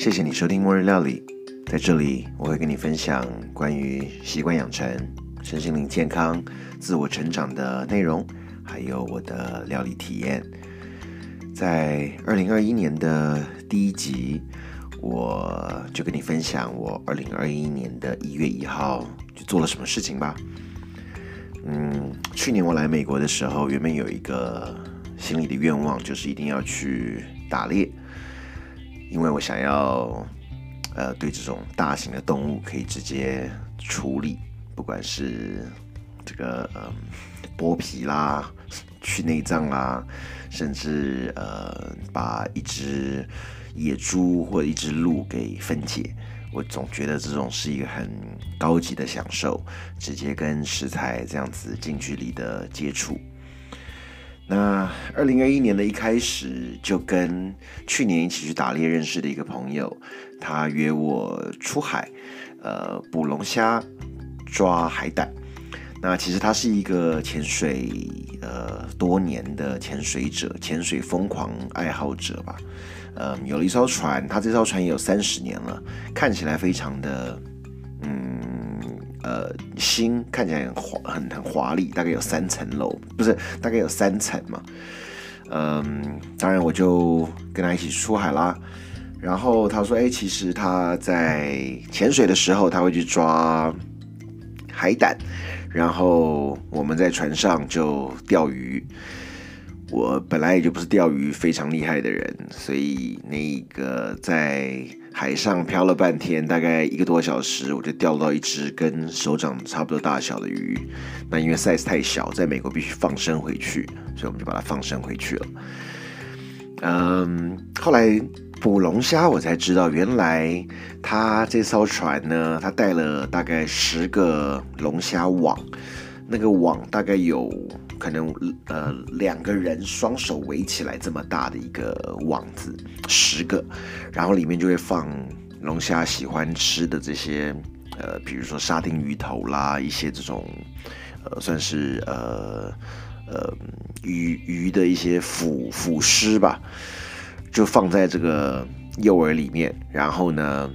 谢谢你收听末日料理，在这里我会跟你分享关于习惯养成、身心灵健康、自我成长的内容，还有我的料理体验。在二零二一年的第一集，我就跟你分享我二零二一年的一月一号就做了什么事情吧。嗯，去年我来美国的时候，原本有一个心里的愿望，就是一定要去打猎。因为我想要，呃，对这种大型的动物可以直接处理，不管是这个呃剥皮啦、去内脏啦，甚至呃把一只野猪或者一只鹿给分解，我总觉得这种是一个很高级的享受，直接跟食材这样子近距离的接触。那二零二一年的一开始，就跟去年一起去打猎认识的一个朋友，他约我出海，呃，捕龙虾、抓海胆。那其实他是一个潜水呃多年的潜水者，潜水疯狂爱好者吧。呃，有了一艘船，他这艘船也有三十年了，看起来非常的。呃，新看起来很华，很很华丽，大概有三层楼，不是，大概有三层嘛。嗯，当然我就跟他一起出海啦。然后他说：“哎，其实他在潜水的时候，他会去抓海胆，然后我们在船上就钓鱼。”我本来也就不是钓鱼非常厉害的人，所以那个在海上漂了半天，大概一个多小时，我就钓到一只跟手掌差不多大小的鱼。那因为 size 太小，在美国必须放生回去，所以我们就把它放生回去了。嗯，后来捕龙虾，我才知道原来他这艘船呢，他带了大概十个龙虾网，那个网大概有。可能呃两个人双手围起来这么大的一个网子，十个，然后里面就会放龙虾喜欢吃的这些呃，比如说沙丁鱼头啦，一些这种呃算是呃呃鱼鱼的一些腐腐尸吧，就放在这个诱饵里面，然后呢。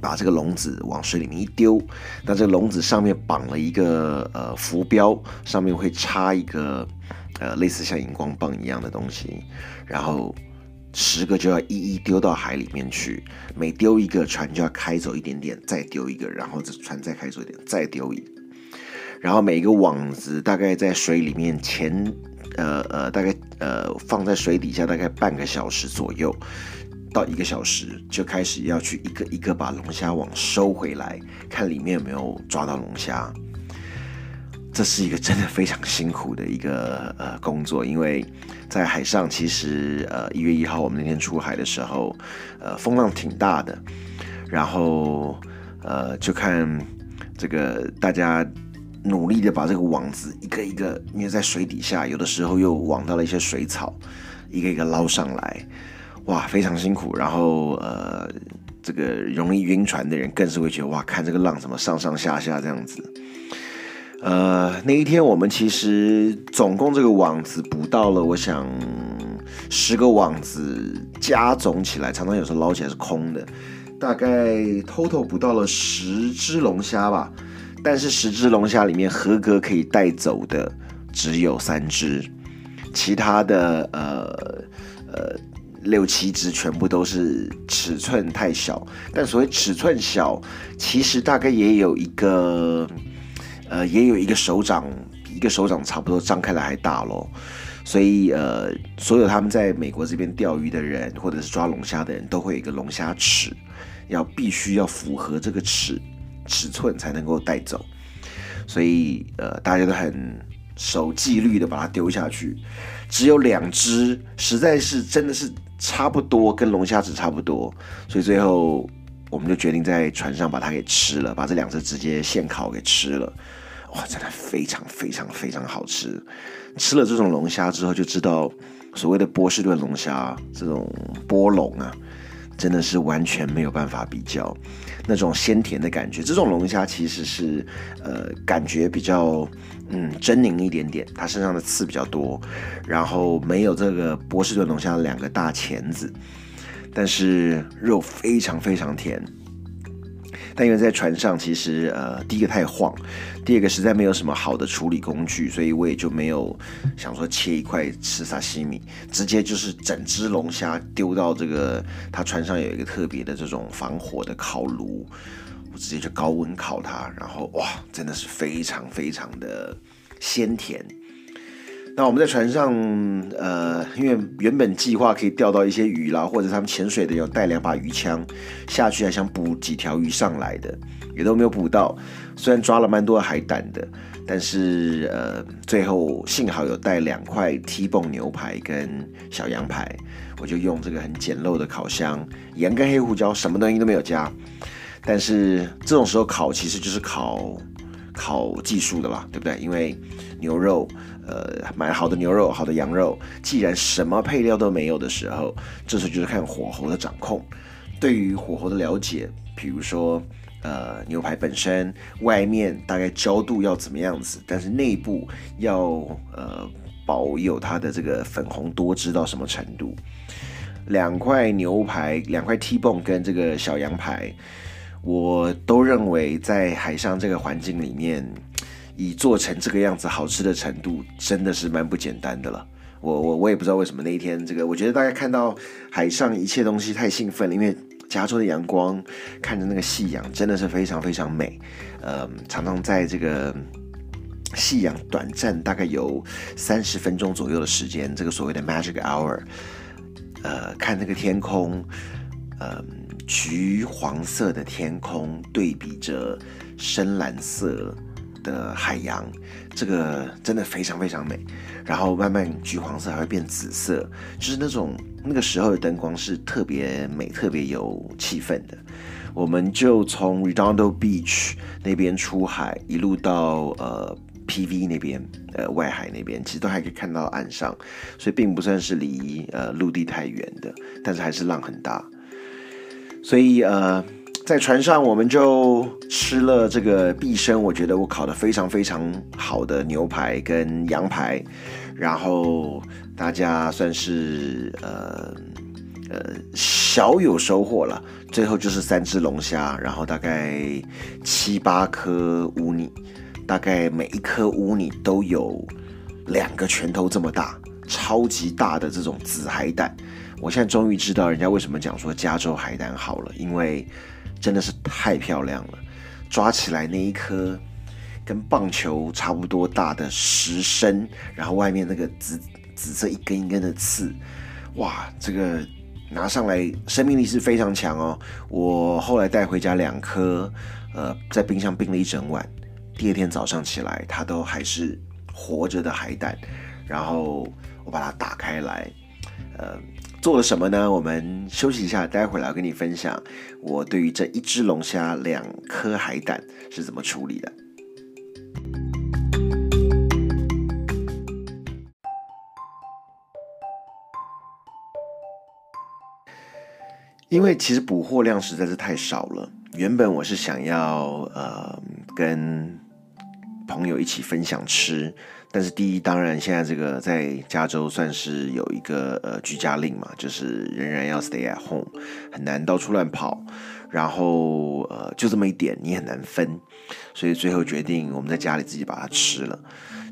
把这个笼子往水里面一丢，那这个笼子上面绑了一个呃浮标，上面会插一个呃类似像荧光棒一样的东西，然后十个就要一一丢到海里面去，每丢一个船就要开走一点点，再丢一个，然后这船再开走一点，再丢一，然后每一个网子大概在水里面前呃呃大概呃放在水底下大概半个小时左右。到一个小时就开始要去一个一个把龙虾网收回来，看里面有没有抓到龙虾。这是一个真的非常辛苦的一个呃工作，因为在海上，其实呃一月一号我们那天出海的时候，呃风浪挺大的，然后呃就看这个大家努力的把这个网子一个一个，因为在水底下，有的时候又网到了一些水草，一个一个捞上来。哇，非常辛苦。然后，呃，这个容易晕船的人更是会觉得，哇，看这个浪怎么上上下下这样子。呃，那一天我们其实总共这个网子捕到了，我想十个网子加总起来，常常有时候捞起来是空的，大概 total 捕到了十只龙虾吧。但是十只龙虾里面合格可以带走的只有三只，其他的呃呃。六七只全部都是尺寸太小，但所谓尺寸小，其实大概也有一个，呃，也有一个手掌，一个手掌差不多张开来还大咯。所以呃，所有他们在美国这边钓鱼的人，或者是抓龙虾的人都会有一个龙虾尺，要必须要符合这个尺尺寸才能够带走。所以呃，大家都很守纪律的把它丢下去，只有两只，实在是真的是。差不多跟龙虾子差不多，所以最后我们就决定在船上把它给吃了，把这两只直接现烤给吃了。哇，真的非常非常非常好吃！吃了这种龙虾之后，就知道所谓的波士顿龙虾这种波龙啊，真的是完全没有办法比较那种鲜甜的感觉。这种龙虾其实是呃感觉比较。嗯，狰狞一点点，它身上的刺比较多，然后没有这个波士顿龙虾的两个大钳子。但是肉非常非常甜。但因为在船上，其实呃，第一个太晃，第二个实在没有什么好的处理工具，所以我也就没有想说切一块吃沙西米，直接就是整只龙虾丢到这个它船上有一个特别的这种防火的烤炉，我直接就高温烤它，然后哇，真的是非常非常的鲜甜。那我们在船上，呃，因为原本计划可以钓到一些鱼啦，或者他们潜水的有带两把鱼枪下去，还想捕几条鱼上来的，也都没有捕到。虽然抓了蛮多海胆的，但是呃，最后幸好有带两块 T 泵牛排跟小羊排，我就用这个很简陋的烤箱，盐跟黑胡椒，什么东西都没有加。但是这种时候烤其实就是烤烤技术的啦，对不对？因为牛肉。呃，买好的牛肉，好的羊肉，既然什么配料都没有的时候，这时候就是看火候的掌控。对于火候的了解，比如说，呃，牛排本身外面大概焦度要怎么样子，但是内部要呃保有它的这个粉红多汁到什么程度。两块牛排，两块 T 泵跟这个小羊排，我都认为在海上这个环境里面。以做成这个样子好吃的程度，真的是蛮不简单的了。我我我也不知道为什么那一天，这个我觉得大家看到海上一切东西太兴奋了，因为加州的阳光，看着那个夕阳真的是非常非常美。呃，常常在这个夕阳短暂大概有三十分钟左右的时间，这个所谓的 magic hour，呃，看那个天空，呃，橘黄色的天空对比着深蓝色。的海洋，这个真的非常非常美。然后慢慢橘黄色还会变紫色，就是那种那个时候的灯光是特别美、特别有气氛的。我们就从 Redondo Beach 那边出海，一路到呃 PV 那边，呃外海那边，其实都还可以看到岸上，所以并不算是离呃陆地太远的，但是还是浪很大。所以呃。在船上，我们就吃了这个毕生，我觉得我烤的非常非常好的牛排跟羊排，然后大家算是呃呃小有收获了。最后就是三只龙虾，然后大概七八颗乌尼，大概每一颗乌尼都有两个拳头这么大，超级大的这种紫海胆。我现在终于知道人家为什么讲说加州海胆好了，因为。真的是太漂亮了，抓起来那一颗跟棒球差不多大的石参，然后外面那个紫紫色一根一根的刺，哇，这个拿上来生命力是非常强哦。我后来带回家两颗，呃，在冰箱冰了一整晚，第二天早上起来它都还是活着的海胆，然后我把它打开来，呃。做了什么呢？我们休息一下，待会儿来跟你分享我对于这一只龙虾、两颗海胆是怎么处理的。因为其实捕获量实在是太少了，原本我是想要呃跟朋友一起分享吃。但是第一，当然现在这个在加州算是有一个呃居家令嘛，就是仍然要 stay at home，很难到处乱跑，然后呃就这么一点，你很难分，所以最后决定我们在家里自己把它吃了。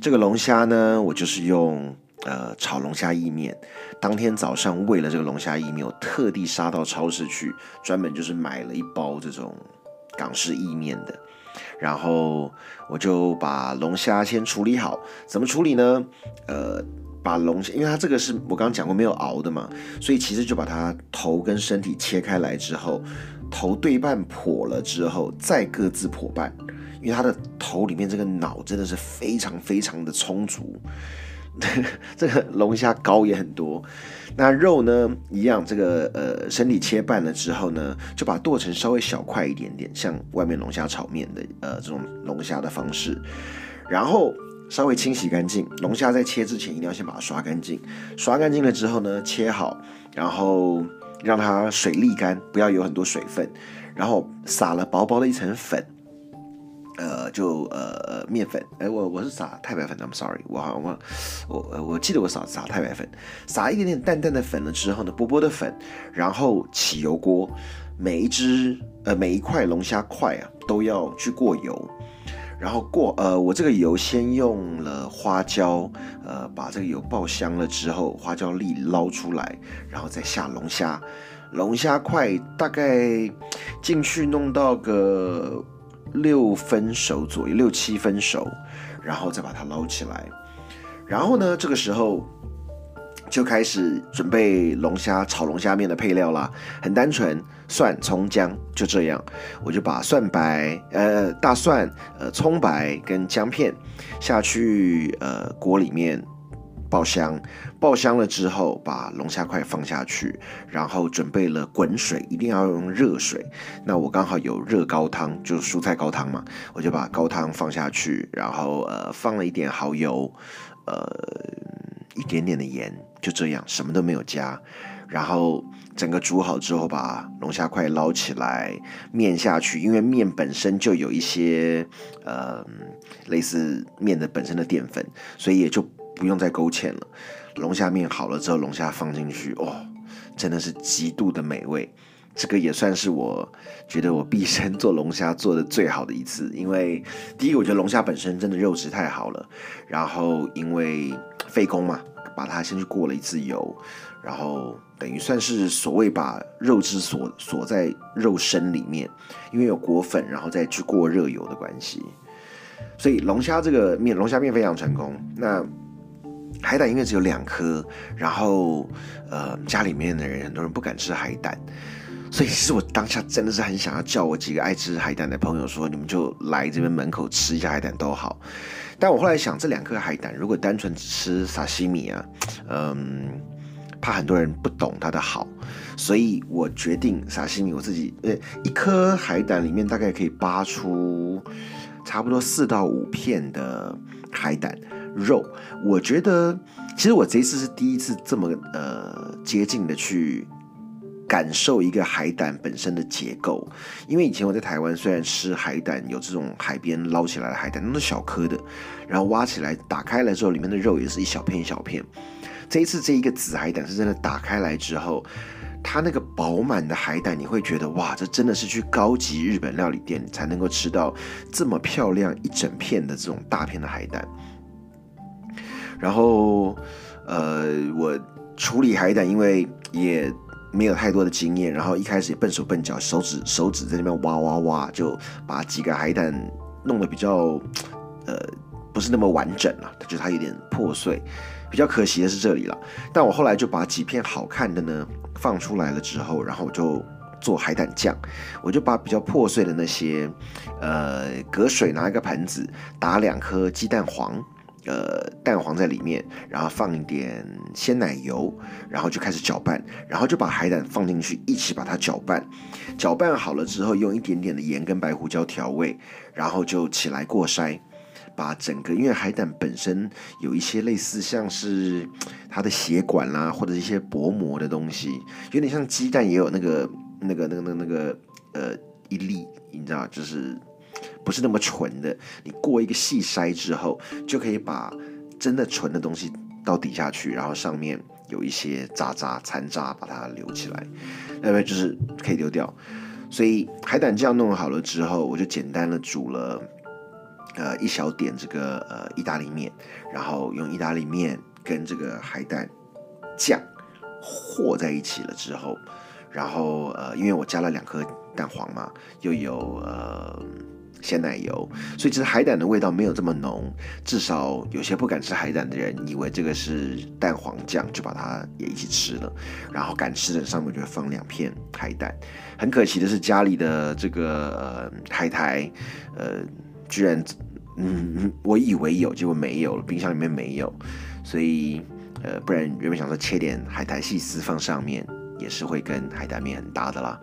这个龙虾呢，我就是用呃炒龙虾意面，当天早上为了这个龙虾意面，我特地杀到超市去，专门就是买了一包这种港式意面的。然后我就把龙虾先处理好，怎么处理呢？呃，把龙虾，因为它这个是我刚刚讲过没有熬的嘛，所以其实就把它头跟身体切开来之后，头对半剖了之后，再各自剖半，因为它的头里面这个脑真的是非常非常的充足。这个龙虾膏也很多，那肉呢一样，这个呃身体切半了之后呢，就把剁成稍微小块一点点，像外面龙虾炒面的呃这种龙虾的方式，然后稍微清洗干净。龙虾在切之前一定要先把它刷干净，刷干净了之后呢，切好，然后让它水沥干，不要有很多水分，然后撒了薄薄的一层粉。呃，就呃面粉，哎，我我是撒太白粉，I'm sorry，我好像我我我记得我撒撒太白粉，撒一点点淡淡的粉了之后呢，薄薄的粉，然后起油锅，每一只呃每一块龙虾块啊都要去过油，然后过呃我这个油先用了花椒，呃把这个油爆香了之后，花椒粒捞出来，然后再下龙虾，龙虾块大概进去弄到个。六分熟左右，六七分熟，然后再把它捞起来。然后呢，这个时候就开始准备龙虾炒龙虾面的配料啦。很单纯，蒜、葱、姜，就这样。我就把蒜白、呃大蒜、呃葱白跟姜片下去呃锅里面。爆香，爆香了之后，把龙虾块放下去，然后准备了滚水，一定要用热水。那我刚好有热高汤，就是蔬菜高汤嘛，我就把高汤放下去，然后呃放了一点蚝油，呃一点点的盐，就这样，什么都没有加。然后整个煮好之后，把龙虾块捞起来，面下去，因为面本身就有一些呃类似面的本身的淀粉，所以也就。不用再勾芡了，龙虾面好了之后，龙虾放进去，哦，真的是极度的美味。这个也算是我觉得我毕生做龙虾做的最好的一次，因为第一个我觉得龙虾本身真的肉质太好了，然后因为费工嘛，把它先去过了一次油，然后等于算是所谓把肉质锁锁在肉身里面，因为有裹粉，然后再去过热油的关系，所以龙虾这个面龙虾面非常成功。那海胆因为只有两颗，然后呃家里面的人很多人不敢吃海胆，所以其实我当下真的是很想要叫我几个爱吃海胆的朋友说，你们就来这边门口吃一下海胆都好。但我后来想，这两颗海胆如果单纯只吃沙西米啊，嗯，怕很多人不懂它的好，所以我决定沙西米我自己呃一颗海胆里面大概可以扒出差不多四到五片的海胆。肉，我觉得其实我这一次是第一次这么呃接近的去感受一个海胆本身的结构，因为以前我在台湾虽然吃海胆有这种海边捞起来的海胆，那是小颗的，然后挖起来打开来之后，里面的肉也是一小片一小片。这一次这一个紫海胆是真的打开来之后，它那个饱满的海胆，你会觉得哇，这真的是去高级日本料理店才能够吃到这么漂亮一整片的这种大片的海胆。然后，呃，我处理海胆，因为也没有太多的经验，然后一开始也笨手笨脚，手指手指在那边挖挖挖，就把几个海胆弄得比较，呃，不是那么完整了，就它有点破碎。比较可惜的是这里了，但我后来就把几片好看的呢放出来了之后，然后我就做海胆酱，我就把比较破碎的那些，呃，隔水拿一个盆子打两颗鸡蛋黄。呃，蛋黄在里面，然后放一点鲜奶油，然后就开始搅拌，然后就把海胆放进去，一起把它搅拌。搅拌好了之后，用一点点的盐跟白胡椒调味，然后就起来过筛，把整个因为海胆本身有一些类似像是它的血管啦，或者一些薄膜的东西，有点像鸡蛋也有那个那个那个那个那个呃一粒，你知道就是。不是那么纯的，你过一个细筛之后，就可以把真的纯的东西倒底下去，然后上面有一些渣渣残渣，把它留起来，那么就是可以丢掉。所以海胆酱弄好了之后，我就简单的煮了呃一小点这个呃意大利面，然后用意大利面跟这个海胆酱和在一起了之后，然后呃因为我加了两颗蛋黄嘛，又有呃。鲜奶油，所以其实海胆的味道没有这么浓，至少有些不敢吃海胆的人以为这个是蛋黄酱，就把它也一起吃了。然后敢吃的上面就会放两片海胆。很可惜的是家里的这个呃海苔，呃，居然，嗯，我以为有，结果没有了，冰箱里面没有。所以，呃，不然原本想说切点海苔细丝放上面，也是会跟海胆面很搭的啦。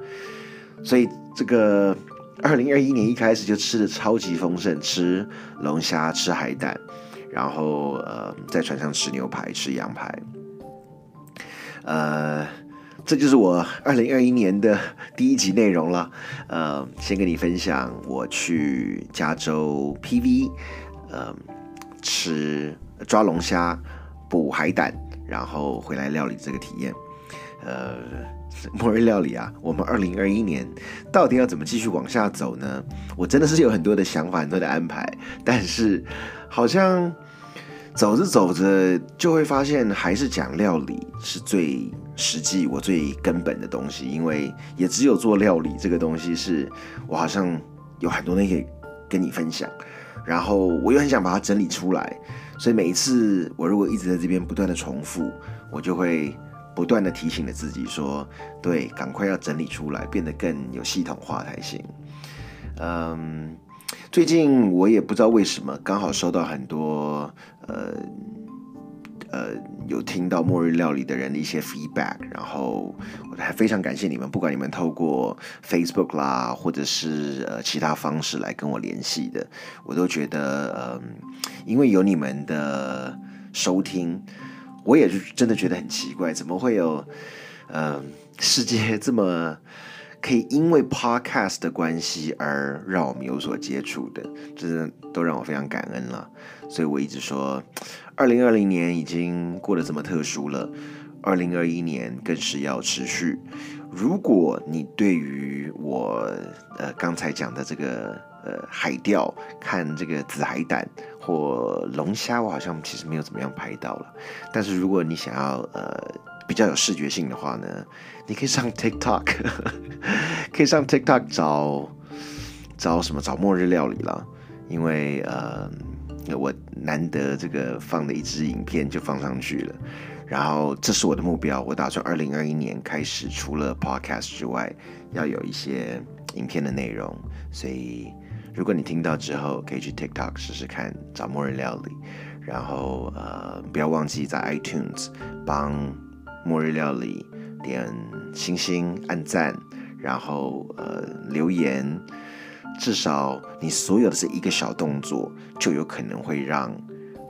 所以这个。二零二一年一开始就吃的超级丰盛，吃龙虾，吃海胆，然后呃在船上吃牛排，吃羊排，呃，这就是我二零二一年的第一集内容了。呃，先跟你分享我去加州 PV，呃，吃抓龙虾、捕海胆，然后回来料理这个体验。呃，末日料理啊，我们二零二一年到底要怎么继续往下走呢？我真的是有很多的想法，很多的安排，但是好像。走着走着，就会发现还是讲料理是最实际、我最根本的东西。因为也只有做料理这个东西，是我好像有很多东西跟你分享，然后我又很想把它整理出来。所以每一次我如果一直在这边不断的重复，我就会不断的提醒着自己说：对，赶快要整理出来，变得更有系统化才行。嗯。最近我也不知道为什么，刚好收到很多呃呃有听到末日料理的人的一些 feedback，然后我还非常感谢你们，不管你们透过 Facebook 啦，或者是呃其他方式来跟我联系的，我都觉得嗯，因为有你们的收听，我也是真的觉得很奇怪，怎么会有嗯世界这么。可以因为 podcast 的关系而让我们有所接触的，真的都让我非常感恩了。所以我一直说，二零二零年已经过得这么特殊了，二零二一年更是要持续。如果你对于我呃刚才讲的这个呃海钓，看这个紫海胆或龙虾，我好像其实没有怎么样拍到了。但是如果你想要呃。比较有视觉性的话呢，你可以上 TikTok，可以上 TikTok 找找什么找末日料理了，因为呃我难得这个放的一支影片就放上去了，然后这是我的目标，我打算二零二一年开始除了 Podcast 之外，要有一些影片的内容，所以如果你听到之后，可以去 TikTok 试试看找末日料理，然后呃不要忘记在 iTunes 帮。末日料理，点星星、按赞，然后呃留言，至少你所有的这一个小动作，就有可能会让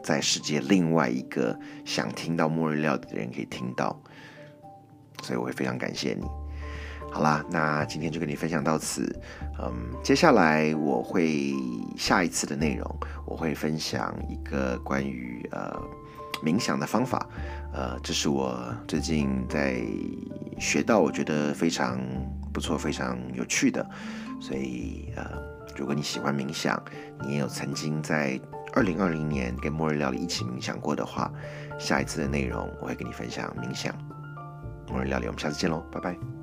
在世界另外一个想听到末日料理的人可以听到，所以我会非常感谢你。好啦，那今天就跟你分享到此，嗯，接下来我会下一次的内容，我会分享一个关于呃。冥想的方法，呃，这是我最近在学到，我觉得非常不错、非常有趣的。所以，呃，如果你喜欢冥想，你也有曾经在二零二零年跟末日料理一起冥想过的话，下一次的内容我会跟你分享冥想末日料理。我们下次见喽，拜拜。